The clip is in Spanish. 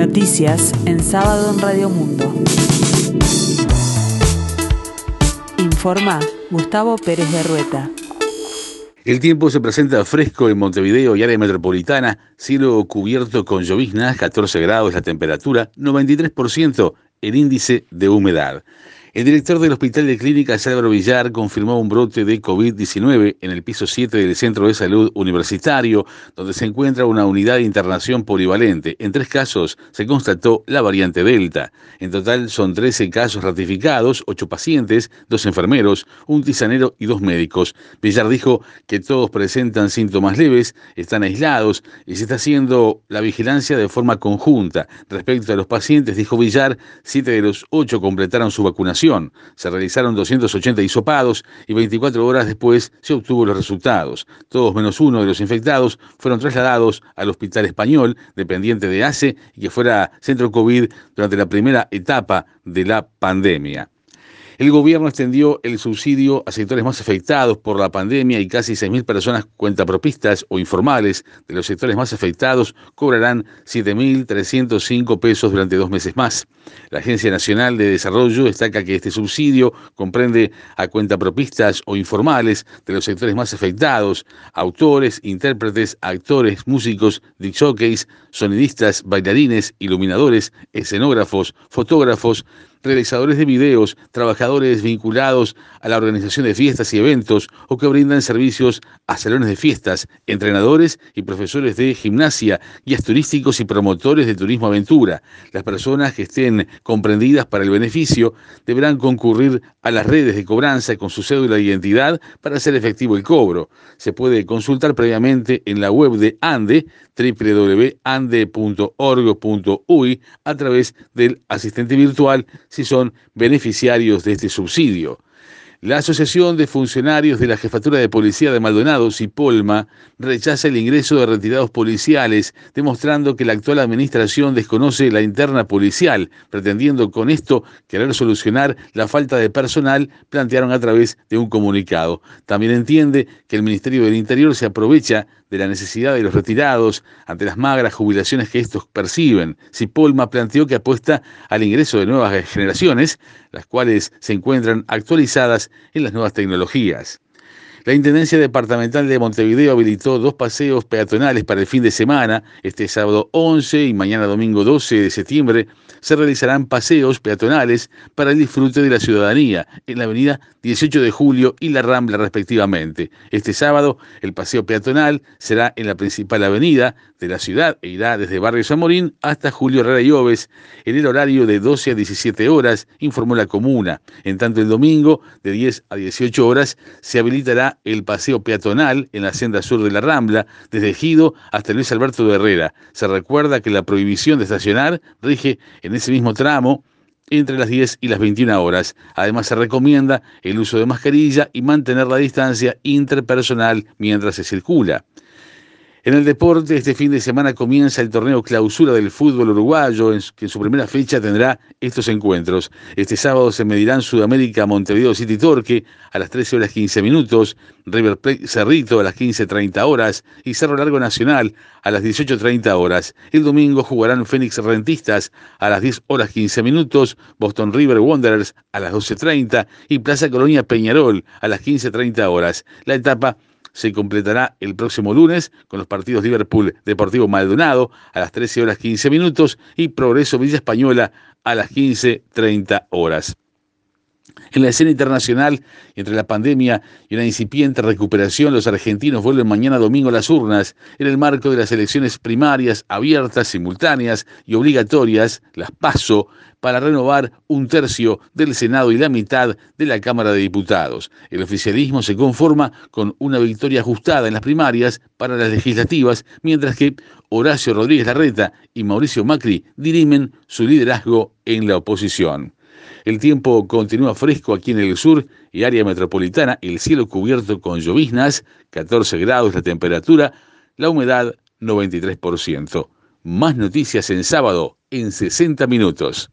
Noticias en sábado en Radio Mundo. Informa Gustavo Pérez de Rueta. El tiempo se presenta fresco en Montevideo y área metropolitana, cielo cubierto con lloviznas, 14 grados la temperatura, 93% el índice de humedad. El director del Hospital de Clínicas Álvaro Villar confirmó un brote de COVID-19 en el piso 7 del Centro de Salud Universitario, donde se encuentra una unidad de internación polivalente. En tres casos se constató la variante Delta. En total son 13 casos ratificados, 8 pacientes, 2 enfermeros, un tisanero y dos médicos. Villar dijo que todos presentan síntomas leves, están aislados y se está haciendo la vigilancia de forma conjunta. Respecto a los pacientes, dijo Villar, 7 de los 8 completaron su vacunación se realizaron 280 hisopados y 24 horas después se obtuvo los resultados. Todos menos uno de los infectados fueron trasladados al Hospital Español, dependiente de ACE, y que fuera centro COVID durante la primera etapa de la pandemia. El gobierno extendió el subsidio a sectores más afectados por la pandemia y casi 6.000 personas cuentapropistas o informales de los sectores más afectados cobrarán 7.305 pesos durante dos meses más. La Agencia Nacional de Desarrollo destaca que este subsidio comprende a cuentapropistas o informales de los sectores más afectados, autores, intérpretes, actores, músicos, disjockeys, sonidistas, bailarines, iluminadores, escenógrafos, fotógrafos, realizadores de videos, trabajadores vinculados a la organización de fiestas y eventos o que brindan servicios a salones de fiestas, entrenadores y profesores de gimnasia, guías turísticos y promotores de turismo aventura. Las personas que estén comprendidas para el beneficio deberán concurrir a las redes de cobranza con su cédula de identidad para hacer efectivo el cobro. Se puede consultar previamente en la web de ANDE, www.ande.org.uy, a través del asistente virtual si son beneficiarios de este subsidio. La Asociación de Funcionarios de la Jefatura de Policía de Maldonado, Polma, rechaza el ingreso de retirados policiales, demostrando que la actual administración desconoce la interna policial, pretendiendo con esto querer solucionar la falta de personal, plantearon a través de un comunicado. También entiende que el Ministerio del Interior se aprovecha de la necesidad de los retirados ante las magras jubilaciones que estos perciben. Polma planteó que apuesta al ingreso de nuevas generaciones, las cuales se encuentran actualizadas en las nuevas tecnologías. La Intendencia Departamental de Montevideo habilitó dos paseos peatonales para el fin de semana. Este sábado 11 y mañana domingo 12 de septiembre se realizarán paseos peatonales para el disfrute de la ciudadanía en la avenida 18 de Julio y la Rambla respectivamente. Este sábado el paseo peatonal será en la principal avenida de la ciudad e irá desde Barrio Zamorín hasta Julio Herrera y Oves en el horario de 12 a 17 horas, informó la comuna. En tanto el domingo de 10 a 18 horas se habilitará el paseo peatonal en la senda sur de la Rambla, desde Ejido hasta Luis Alberto de Herrera. Se recuerda que la prohibición de estacionar rige en ese mismo tramo entre las 10 y las 21 horas. Además se recomienda el uso de mascarilla y mantener la distancia interpersonal mientras se circula. En el deporte, este fin de semana comienza el torneo clausura del fútbol uruguayo, que en su primera fecha tendrá estos encuentros. Este sábado se medirán Sudamérica Montevideo City Torque a las 13 horas 15 minutos, River Plate Cerrito a las 15.30 horas y Cerro Largo Nacional a las 18.30 horas. El domingo jugarán Fénix Rentistas a las 10 horas 15 minutos, Boston River Wanderers a las 12.30 y Plaza Colonia Peñarol a las 15.30 horas. La etapa se completará el próximo lunes con los partidos Liverpool Deportivo Maldonado a las 13 horas 15 minutos y Progreso Villa Española a las 15.30 horas. En la escena internacional, entre la pandemia y una incipiente recuperación, los argentinos vuelven mañana domingo a las urnas en el marco de las elecciones primarias abiertas, simultáneas y obligatorias, las PASO, para renovar un tercio del Senado y la mitad de la Cámara de Diputados. El oficialismo se conforma con una victoria ajustada en las primarias para las legislativas, mientras que Horacio Rodríguez Larreta y Mauricio Macri dirimen su liderazgo en la oposición. El tiempo continúa fresco aquí en el sur y área metropolitana, el cielo cubierto con lloviznas, 14 grados la temperatura, la humedad 93%. Más noticias en sábado en 60 minutos.